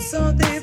So they